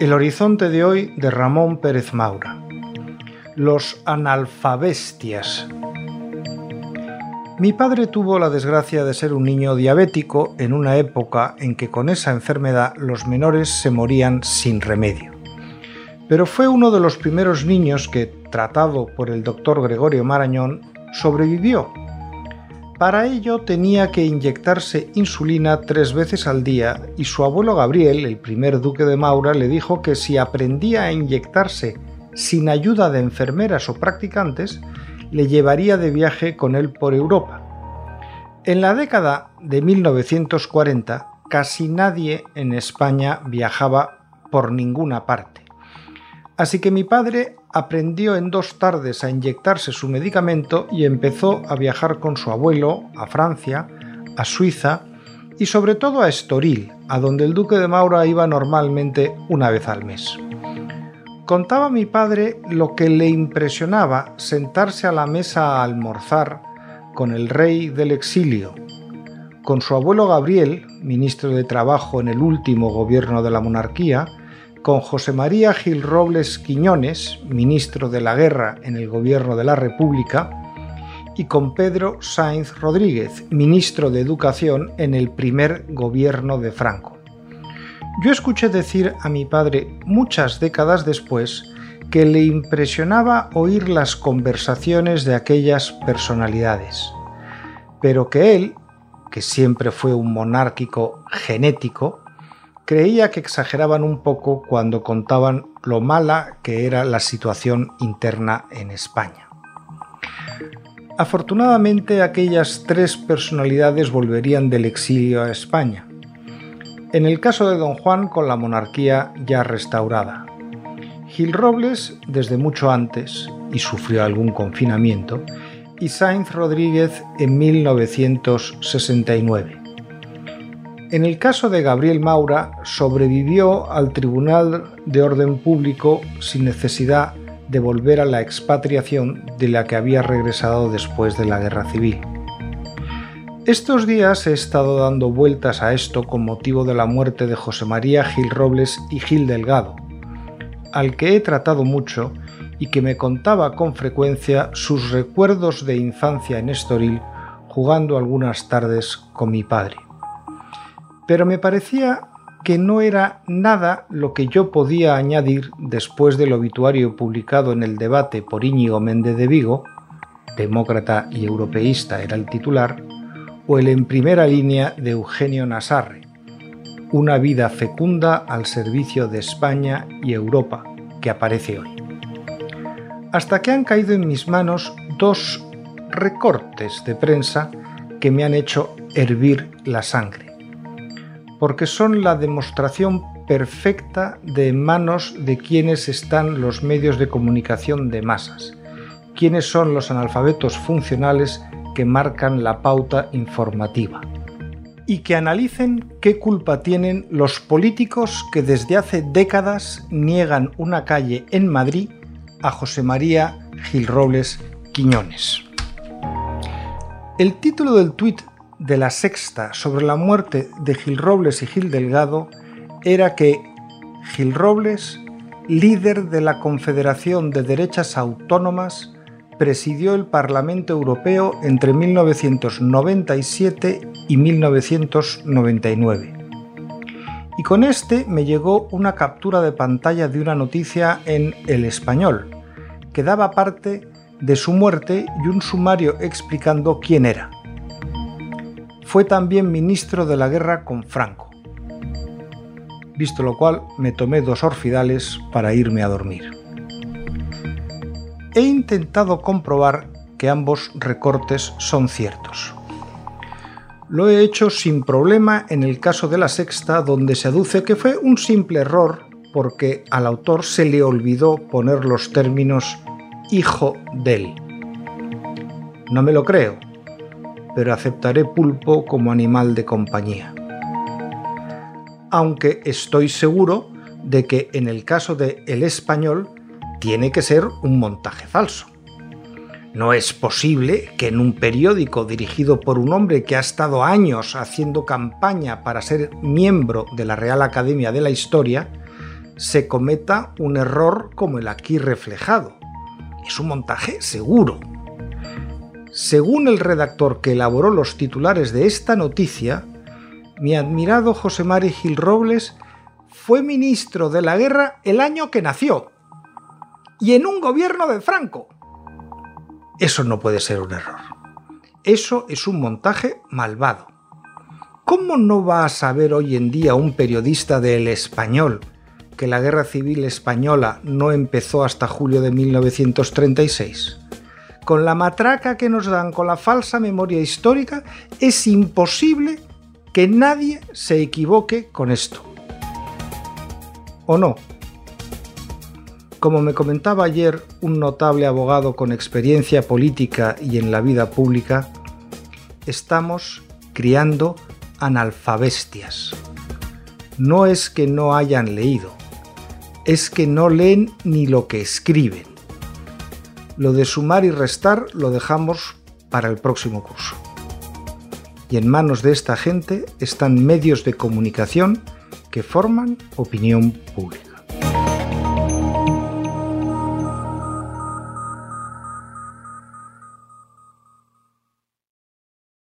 El horizonte de hoy de Ramón Pérez Maura. Los analfabestias. Mi padre tuvo la desgracia de ser un niño diabético en una época en que con esa enfermedad los menores se morían sin remedio. Pero fue uno de los primeros niños que, tratado por el doctor Gregorio Marañón, sobrevivió. Para ello tenía que inyectarse insulina tres veces al día y su abuelo Gabriel, el primer duque de Maura, le dijo que si aprendía a inyectarse sin ayuda de enfermeras o practicantes, le llevaría de viaje con él por Europa. En la década de 1940 casi nadie en España viajaba por ninguna parte. Así que mi padre aprendió en dos tardes a inyectarse su medicamento y empezó a viajar con su abuelo a Francia, a Suiza y sobre todo a Estoril, a donde el duque de Maura iba normalmente una vez al mes. Contaba mi padre lo que le impresionaba sentarse a la mesa a almorzar con el rey del exilio, con su abuelo Gabriel, ministro de Trabajo en el último gobierno de la monarquía, con José María Gil Robles Quiñones, ministro de la Guerra en el gobierno de la República, y con Pedro Sainz Rodríguez, ministro de Educación en el primer gobierno de Franco. Yo escuché decir a mi padre muchas décadas después que le impresionaba oír las conversaciones de aquellas personalidades, pero que él, que siempre fue un monárquico genético, creía que exageraban un poco cuando contaban lo mala que era la situación interna en España. Afortunadamente aquellas tres personalidades volverían del exilio a España, en el caso de Don Juan con la monarquía ya restaurada. Gil Robles desde mucho antes y sufrió algún confinamiento, y Sainz Rodríguez en 1969. En el caso de Gabriel Maura, sobrevivió al Tribunal de Orden Público sin necesidad de volver a la expatriación de la que había regresado después de la Guerra Civil. Estos días he estado dando vueltas a esto con motivo de la muerte de José María Gil Robles y Gil Delgado, al que he tratado mucho y que me contaba con frecuencia sus recuerdos de infancia en Estoril jugando algunas tardes con mi padre. Pero me parecía que no era nada lo que yo podía añadir después del obituario publicado en el debate por Íñigo Méndez de Vigo, demócrata y europeísta era el titular, o el en primera línea de Eugenio Nasarre, Una vida fecunda al servicio de España y Europa, que aparece hoy. Hasta que han caído en mis manos dos recortes de prensa que me han hecho hervir la sangre, porque son la demostración perfecta de manos de quienes están los medios de comunicación de masas, quienes son los analfabetos funcionales que marcan la pauta informativa y que analicen qué culpa tienen los políticos que desde hace décadas niegan una calle en Madrid a José María Gil Robles Quiñones. El título del tuit de la sexta sobre la muerte de Gil Robles y Gil Delgado era que Gil Robles, líder de la Confederación de Derechas Autónomas, presidió el Parlamento Europeo entre 1997 y 1999. Y con este me llegó una captura de pantalla de una noticia en El Español, que daba parte de su muerte y un sumario explicando quién era. Fue también ministro de la guerra con Franco. Visto lo cual, me tomé dos orfidales para irme a dormir he intentado comprobar que ambos recortes son ciertos. Lo he hecho sin problema en el caso de la sexta, donde se aduce que fue un simple error porque al autor se le olvidó poner los términos hijo del. No me lo creo, pero aceptaré pulpo como animal de compañía. Aunque estoy seguro de que en el caso de El Español tiene que ser un montaje falso. No es posible que en un periódico dirigido por un hombre que ha estado años haciendo campaña para ser miembro de la Real Academia de la Historia se cometa un error como el aquí reflejado. Es un montaje seguro. Según el redactor que elaboró los titulares de esta noticia, mi admirado José Mari Gil Robles fue ministro de la guerra el año que nació y en un gobierno de Franco. Eso no puede ser un error. Eso es un montaje malvado. ¿Cómo no va a saber hoy en día un periodista del español que la guerra civil española no empezó hasta julio de 1936? Con la matraca que nos dan con la falsa memoria histórica, es imposible que nadie se equivoque con esto. ¿O no? Como me comentaba ayer un notable abogado con experiencia política y en la vida pública, estamos criando analfabestias. No es que no hayan leído, es que no leen ni lo que escriben. Lo de sumar y restar lo dejamos para el próximo curso. Y en manos de esta gente están medios de comunicación que forman opinión pública.